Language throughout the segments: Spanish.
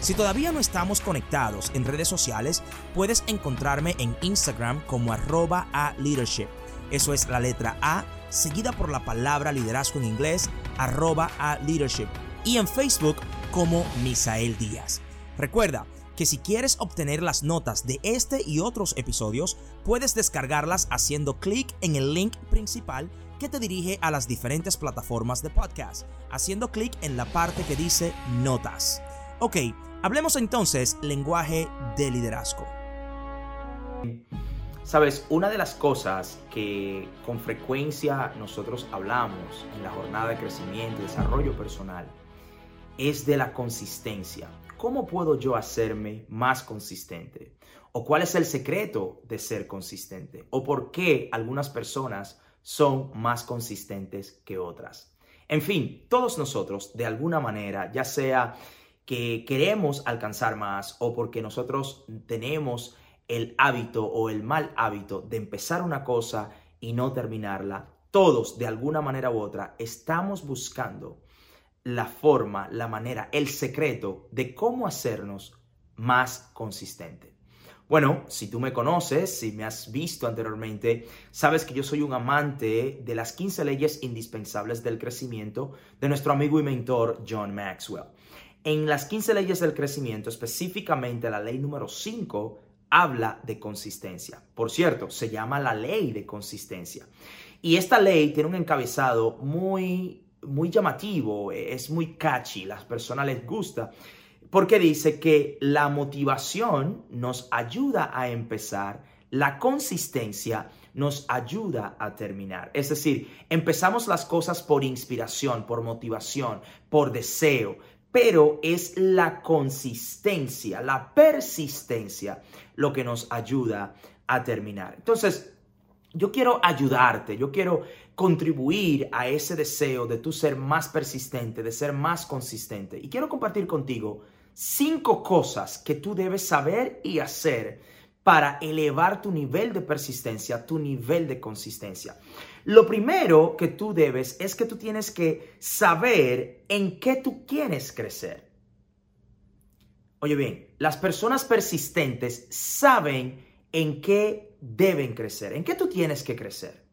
Si todavía no estamos conectados en redes sociales, puedes encontrarme en Instagram como arroba a leadership. Eso es la letra A, seguida por la palabra liderazgo en inglés, arroba a leadership. Y en Facebook como Misael Díaz. Recuerda que si quieres obtener las notas de este y otros episodios, puedes descargarlas haciendo clic en el link principal que te dirige a las diferentes plataformas de podcast, haciendo clic en la parte que dice notas. Ok, Hablemos entonces lenguaje de liderazgo. Sabes, una de las cosas que con frecuencia nosotros hablamos en la jornada de crecimiento y desarrollo personal es de la consistencia. ¿Cómo puedo yo hacerme más consistente? ¿O cuál es el secreto de ser consistente? ¿O por qué algunas personas son más consistentes que otras? En fin, todos nosotros, de alguna manera, ya sea que queremos alcanzar más o porque nosotros tenemos el hábito o el mal hábito de empezar una cosa y no terminarla, todos de alguna manera u otra estamos buscando la forma, la manera, el secreto de cómo hacernos más consistente. Bueno, si tú me conoces, si me has visto anteriormente, sabes que yo soy un amante de las 15 leyes indispensables del crecimiento de nuestro amigo y mentor John Maxwell. En las 15 leyes del crecimiento, específicamente la ley número 5, habla de consistencia. Por cierto, se llama la ley de consistencia. Y esta ley tiene un encabezado muy, muy llamativo, es muy catchy, las personas les gusta, porque dice que la motivación nos ayuda a empezar, la consistencia nos ayuda a terminar. Es decir, empezamos las cosas por inspiración, por motivación, por deseo, pero es la consistencia, la persistencia lo que nos ayuda a terminar. Entonces, yo quiero ayudarte, yo quiero contribuir a ese deseo de tú ser más persistente, de ser más consistente. Y quiero compartir contigo cinco cosas que tú debes saber y hacer para elevar tu nivel de persistencia, tu nivel de consistencia. Lo primero que tú debes es que tú tienes que saber en qué tú quieres crecer. Oye bien, las personas persistentes saben en qué deben crecer, en qué tú tienes que crecer,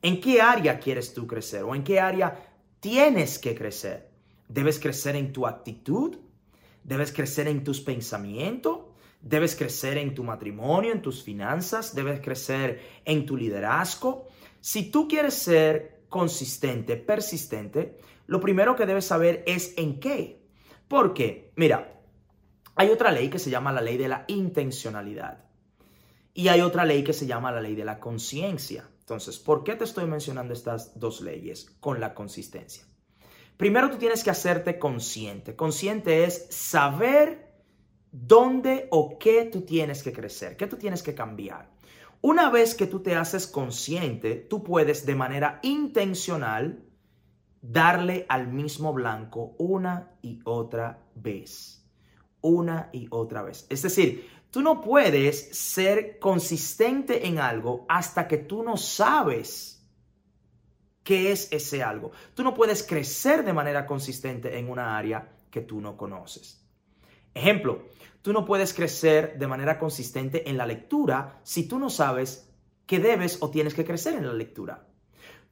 en qué área quieres tú crecer o en qué área tienes que crecer. Debes crecer en tu actitud, debes crecer en tus pensamientos, debes crecer en tu matrimonio, en tus finanzas, debes crecer en tu liderazgo, si tú quieres ser consistente, persistente, lo primero que debes saber es en qué. Porque, mira, hay otra ley que se llama la ley de la intencionalidad. Y hay otra ley que se llama la ley de la conciencia. Entonces, ¿por qué te estoy mencionando estas dos leyes con la consistencia? Primero tú tienes que hacerte consciente. Consciente es saber dónde o qué tú tienes que crecer, qué tú tienes que cambiar. Una vez que tú te haces consciente, tú puedes de manera intencional darle al mismo blanco una y otra vez. Una y otra vez. Es decir, tú no puedes ser consistente en algo hasta que tú no sabes qué es ese algo. Tú no puedes crecer de manera consistente en una área que tú no conoces. Ejemplo, tú no puedes crecer de manera consistente en la lectura si tú no sabes que debes o tienes que crecer en la lectura.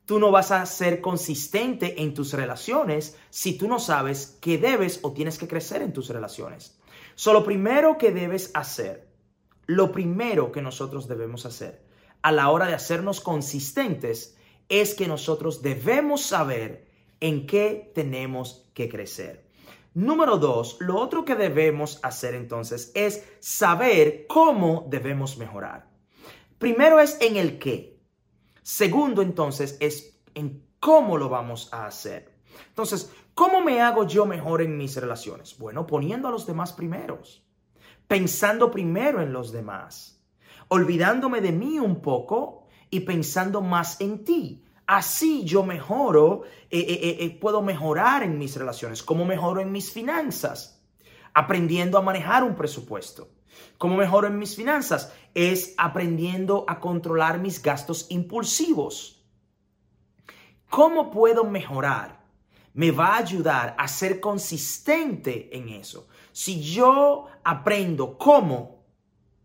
Tú no vas a ser consistente en tus relaciones si tú no sabes que debes o tienes que crecer en tus relaciones. So, lo primero que debes hacer, lo primero que nosotros debemos hacer a la hora de hacernos consistentes es que nosotros debemos saber en qué tenemos que crecer. Número dos, lo otro que debemos hacer entonces es saber cómo debemos mejorar. Primero es en el qué. Segundo entonces es en cómo lo vamos a hacer. Entonces, ¿cómo me hago yo mejor en mis relaciones? Bueno, poniendo a los demás primeros. pensando primero en los demás, olvidándome de mí un poco y pensando más en ti. Así yo mejoro, eh, eh, eh, puedo mejorar en mis relaciones, como mejoro en mis finanzas, aprendiendo a manejar un presupuesto. ¿Cómo mejoro en mis finanzas? Es aprendiendo a controlar mis gastos impulsivos. ¿Cómo puedo mejorar? Me va a ayudar a ser consistente en eso. Si yo aprendo cómo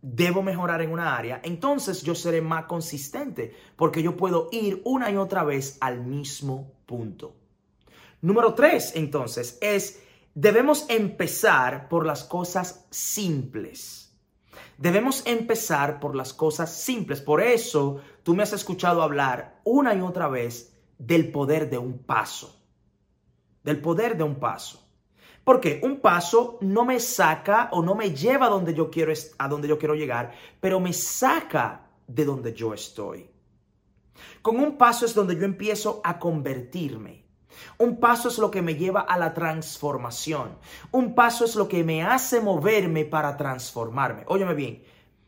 debo mejorar en una área, entonces yo seré más consistente porque yo puedo ir una y otra vez al mismo punto. Número tres, entonces, es debemos empezar por las cosas simples. Debemos empezar por las cosas simples. Por eso tú me has escuchado hablar una y otra vez del poder de un paso. Del poder de un paso. Porque un paso no me saca o no me lleva a donde yo quiero, a donde yo quiero llegar, pero me saca de donde yo estoy. Con un paso es donde yo empiezo a convertirme. Un paso es lo que me lleva a la transformación. Un paso es lo que me hace moverme para transformarme. Óyeme bien,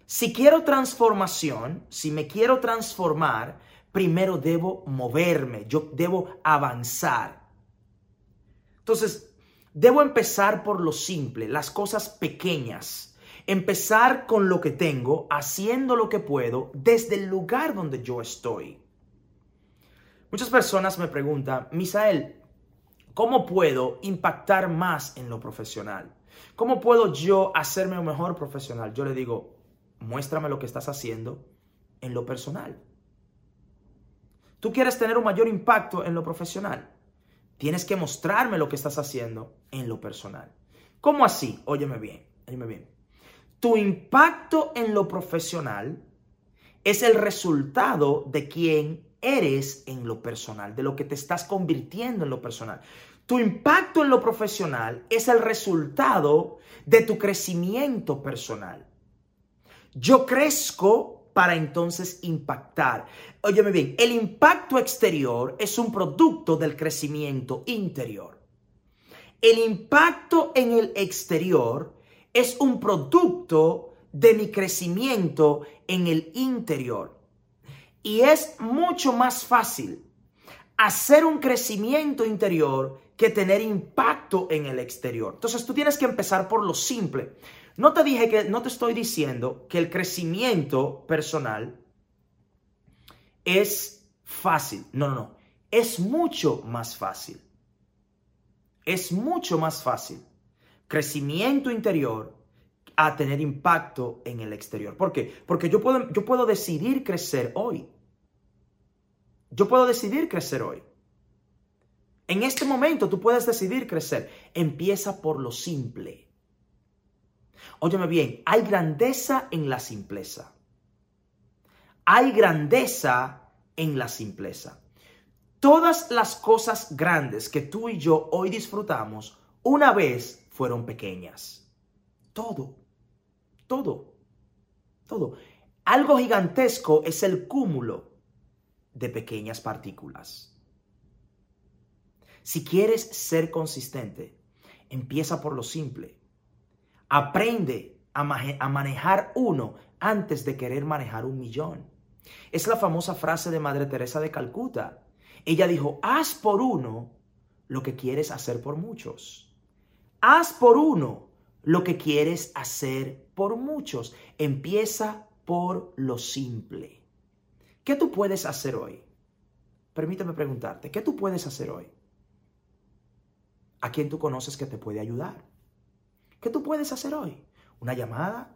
si quiero transformación, si me quiero transformar, primero debo moverme, yo debo avanzar. Entonces, debo empezar por lo simple, las cosas pequeñas. Empezar con lo que tengo, haciendo lo que puedo desde el lugar donde yo estoy. Muchas personas me preguntan, Misael, ¿cómo puedo impactar más en lo profesional? ¿Cómo puedo yo hacerme un mejor profesional? Yo le digo, muéstrame lo que estás haciendo en lo personal. Tú quieres tener un mayor impacto en lo profesional. Tienes que mostrarme lo que estás haciendo en lo personal. ¿Cómo así? Óyeme bien, óyeme bien. Tu impacto en lo profesional es el resultado de quien eres en lo personal, de lo que te estás convirtiendo en lo personal. Tu impacto en lo profesional es el resultado de tu crecimiento personal. Yo crezco para entonces impactar. Óyeme bien, el impacto exterior es un producto del crecimiento interior. El impacto en el exterior es un producto de mi crecimiento en el interior. Y es mucho más fácil hacer un crecimiento interior que tener impacto en el exterior. Entonces tú tienes que empezar por lo simple. No te dije que, no te estoy diciendo que el crecimiento personal es fácil. No, no, no. Es mucho más fácil. Es mucho más fácil. Crecimiento interior a tener impacto en el exterior. ¿Por qué? Porque yo puedo, yo puedo decidir crecer hoy. Yo puedo decidir crecer hoy. En este momento tú puedes decidir crecer. Empieza por lo simple. Óyeme bien, hay grandeza en la simpleza. Hay grandeza en la simpleza. Todas las cosas grandes que tú y yo hoy disfrutamos una vez fueron pequeñas. Todo todo, todo. Algo gigantesco es el cúmulo de pequeñas partículas. Si quieres ser consistente, empieza por lo simple. Aprende a, manejar uno antes de querer manejar un millón. Es la famosa frase de Madre Teresa de Calcuta. Ella dijo, haz por uno lo que quieres hacer por muchos. Haz por uno lo que quieres hacer por muchos. Empieza por lo simple. ¿Qué tú puedes hacer hoy? Permíteme preguntarte, ¿qué tú puedes hacer hoy? ¿A quién tú conoces que te puede ayudar? ¿Qué tú puedes hacer hoy? ¿Una llamada?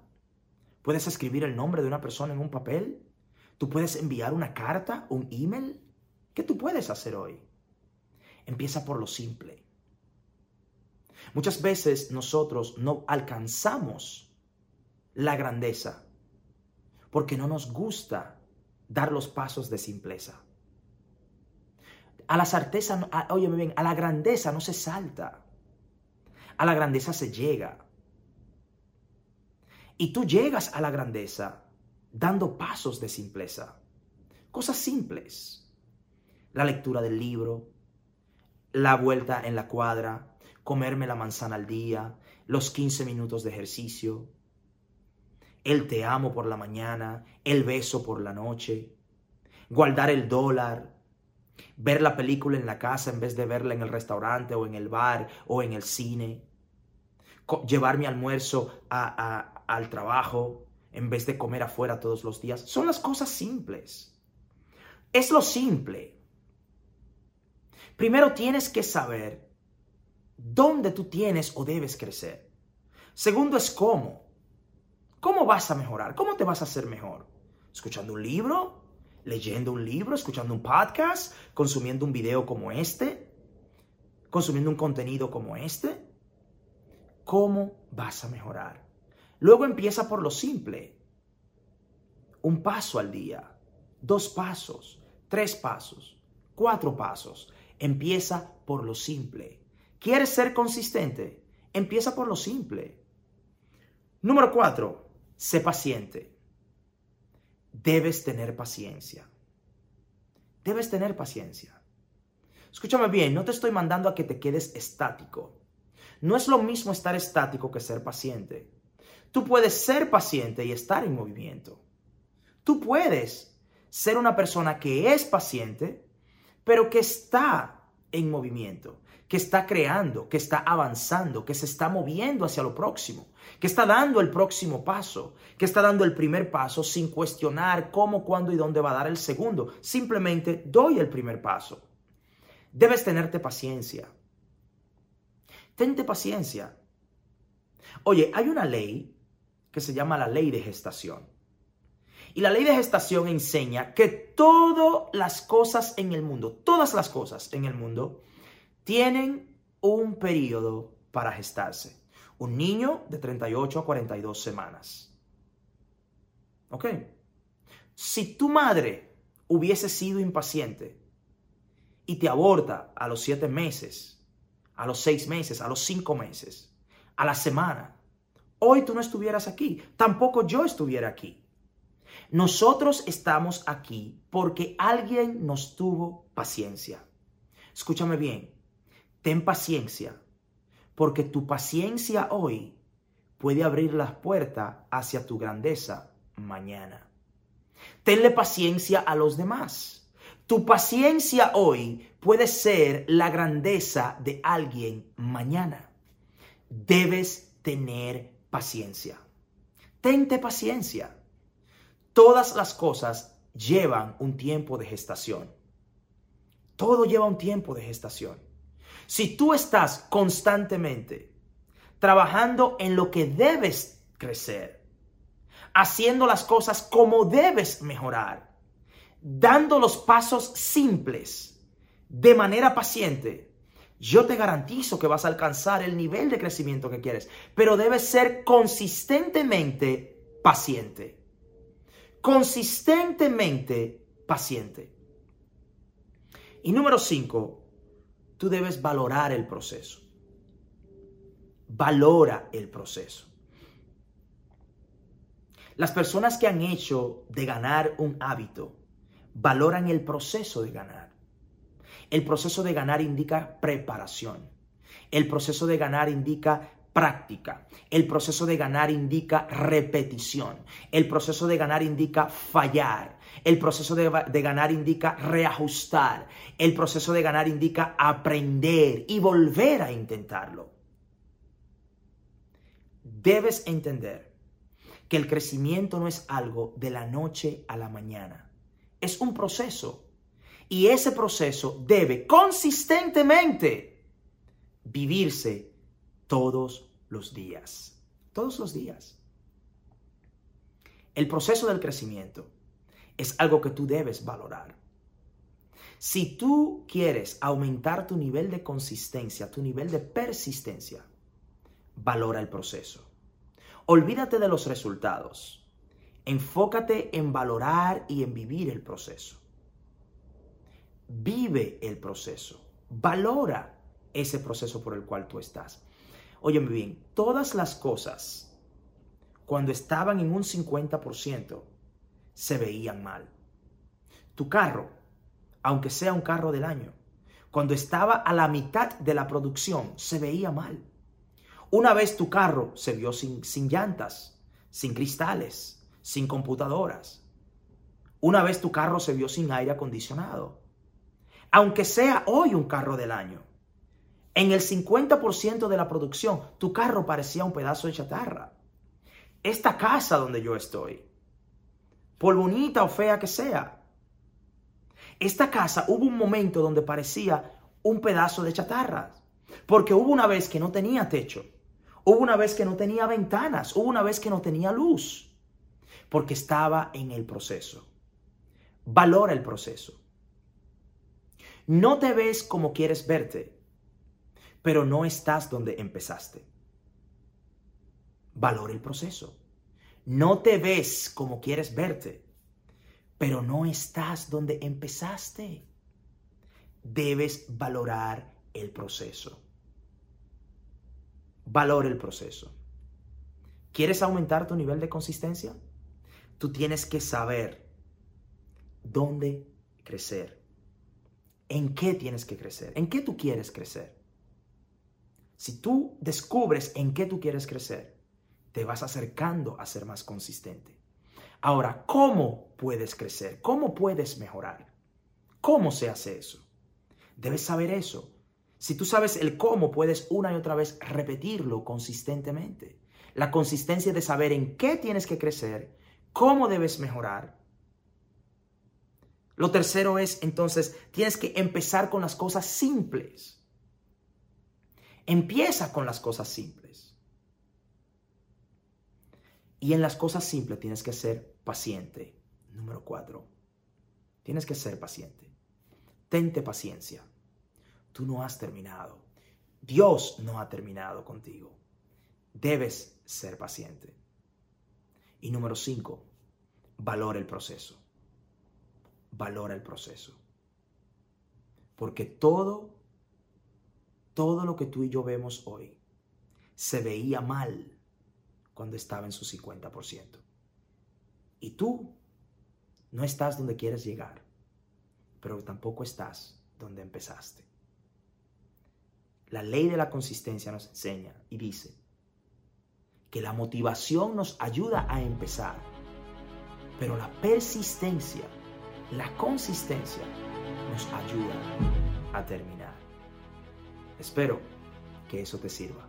¿Puedes escribir el nombre de una persona en un papel? ¿Tú puedes enviar una carta, un email? ¿Qué tú puedes hacer hoy? Empieza por lo simple. Muchas veces nosotros no alcanzamos la grandeza porque no nos gusta dar los pasos de simpleza. A la certeza, óyeme bien, a la grandeza no se salta. A la grandeza se llega. Y tú llegas a la grandeza dando pasos de simpleza. Cosas simples. La lectura del libro, la vuelta en la cuadra, comerme la manzana al día, los 15 minutos de ejercicio. el te amo por la mañana, el beso por la noche, guardar el dólar, ver la película en la casa en vez de verla en el restaurante o en el bar o en el cine, llevar mi almuerzo al trabajo en vez de comer afuera todos los días. Son las cosas simples. Es lo simple. Primero tienes que saber dónde tú tienes o debes crecer. Segundo es cómo. ¿Cómo vas a mejorar? ¿Cómo te vas a hacer mejor? ¿Escuchando un libro? ¿Leyendo un libro? ¿Escuchando un podcast? ¿Consumiendo un video como este? ¿Consumiendo un contenido como este? ¿Cómo vas a mejorar? Luego empieza por lo simple. Un paso al día, dos pasos, tres pasos, cuatro pasos. Empieza por lo simple. ¿Quieres ser consistente? Empieza por lo simple. Número cuatro, sé paciente. Debes tener paciencia. Debes tener paciencia. Escúchame bien, no te estoy mandando a que te quedes estático. No es lo mismo estar estático que ser paciente. Tú puedes ser paciente y estar en movimiento. Tú puedes ser una persona que es paciente, pero que está en movimiento, que está creando, que está avanzando, que se está moviendo hacia lo próximo, que está dando el próximo paso, que está dando el primer paso sin cuestionar cómo, cuándo y dónde va a dar el segundo. Simplemente doy el primer paso. Debes tenerte paciencia. Tente paciencia. Oye, hay una ley que se llama la ley de gestación. Y la ley de gestación enseña que todas las cosas en el mundo, todas las cosas en el mundo, tienen un periodo para gestarse. Un niño de 38 a 42 semanas. ¿Ok? Si tu madre hubiese sido impaciente y te aborta a los 7 meses, a los 6 meses, a los 5 meses, a la semana, hoy tú no estuvieras aquí, tampoco yo estuviera aquí. Nosotros estamos aquí porque alguien nos tuvo paciencia. Escúchame bien, ten paciencia, porque tu paciencia hoy puede abrir las puertas hacia tu grandeza mañana. Tenle paciencia a los demás. Tu paciencia hoy puede ser la grandeza de alguien mañana. Debes tener paciencia. Tente paciencia. Todas las cosas llevan un tiempo de gestación. Todo lleva un tiempo de gestación. Si tú estás constantemente trabajando en lo que debes crecer, haciendo las cosas como debes mejorar, dando los pasos simples de manera paciente, yo te garantizo que vas a alcanzar el nivel de crecimiento que quieres, pero debes ser consistentemente paciente consistentemente paciente. Y número cinco, tú debes valorar el proceso. Valora el proceso. Las personas que han hecho de ganar un hábito valoran el proceso de ganar. El proceso de ganar indica preparación. El proceso de ganar indica práctica. El proceso de ganar indica repetición. El proceso de ganar indica fallar. El proceso de, ganar indica reajustar. El proceso de ganar indica aprender y volver a intentarlo. Debes entender que el crecimiento no es algo de la noche a la mañana. Es un proceso. Y ese proceso debe consistentemente vivirse todos los días. Todos los días. El proceso del crecimiento es algo que tú debes valorar. Si tú quieres aumentar tu nivel de consistencia, tu nivel de persistencia, valora el proceso. Olvídate de los resultados. Enfócate en valorar y en vivir el proceso. Vive el proceso. Valora ese proceso por el cual tú estás. Óyeme bien, todas las cosas, cuando estaban en un 50%, se veían mal. Tu carro, aunque sea un carro del año, cuando estaba a la mitad de la producción, se veía mal. Una vez tu carro se vio sin, sin llantas, sin cristales, sin computadoras. Una vez tu carro se vio sin aire acondicionado. Aunque sea hoy un carro del año, en el 50% de la producción, tu carro parecía un pedazo de chatarra. Esta casa donde yo estoy, por bonita o fea que sea, esta casa hubo un momento donde parecía un pedazo de chatarra. Porque hubo una vez que no tenía techo. Hubo una vez que no tenía ventanas. Hubo una vez que no tenía luz. Porque estaba en el proceso. Valora el proceso. No te ves como quieres verte, pero no estás donde empezaste. Valora el proceso. No te ves como quieres verte, pero no estás donde empezaste. Debes valorar el proceso. Valora el proceso. ¿Quieres aumentar tu nivel de consistencia? Tú tienes que saber dónde crecer. ¿En qué tienes que crecer? ¿En qué tú quieres crecer? Si tú descubres en qué tú quieres crecer, te vas acercando a ser más consistente. Ahora, ¿cómo puedes crecer? ¿Cómo puedes mejorar? ¿Cómo se hace eso? Debes saber eso. Si tú sabes el cómo, puedes una y otra vez repetirlo consistentemente. La consistencia de saber en qué tienes que crecer, cómo debes mejorar. Lo tercero es, entonces, tienes que empezar con las cosas simples. Empieza con las cosas simples. Y en las cosas simples tienes que ser paciente. Número cuatro, tienes que ser paciente. Tente paciencia. Tú no has terminado. Dios no ha terminado contigo. Debes ser paciente. Y número cinco, valora el proceso. Valora el proceso. Porque todo todo lo que tú y yo vemos hoy se veía mal cuando estaba en su 50%. Y tú no estás donde quieres llegar, pero tampoco estás donde empezaste. La ley de la consistencia nos enseña y dice que la motivación nos ayuda a empezar, pero la persistencia, la consistencia nos ayuda a terminar. Espero que eso te sirva.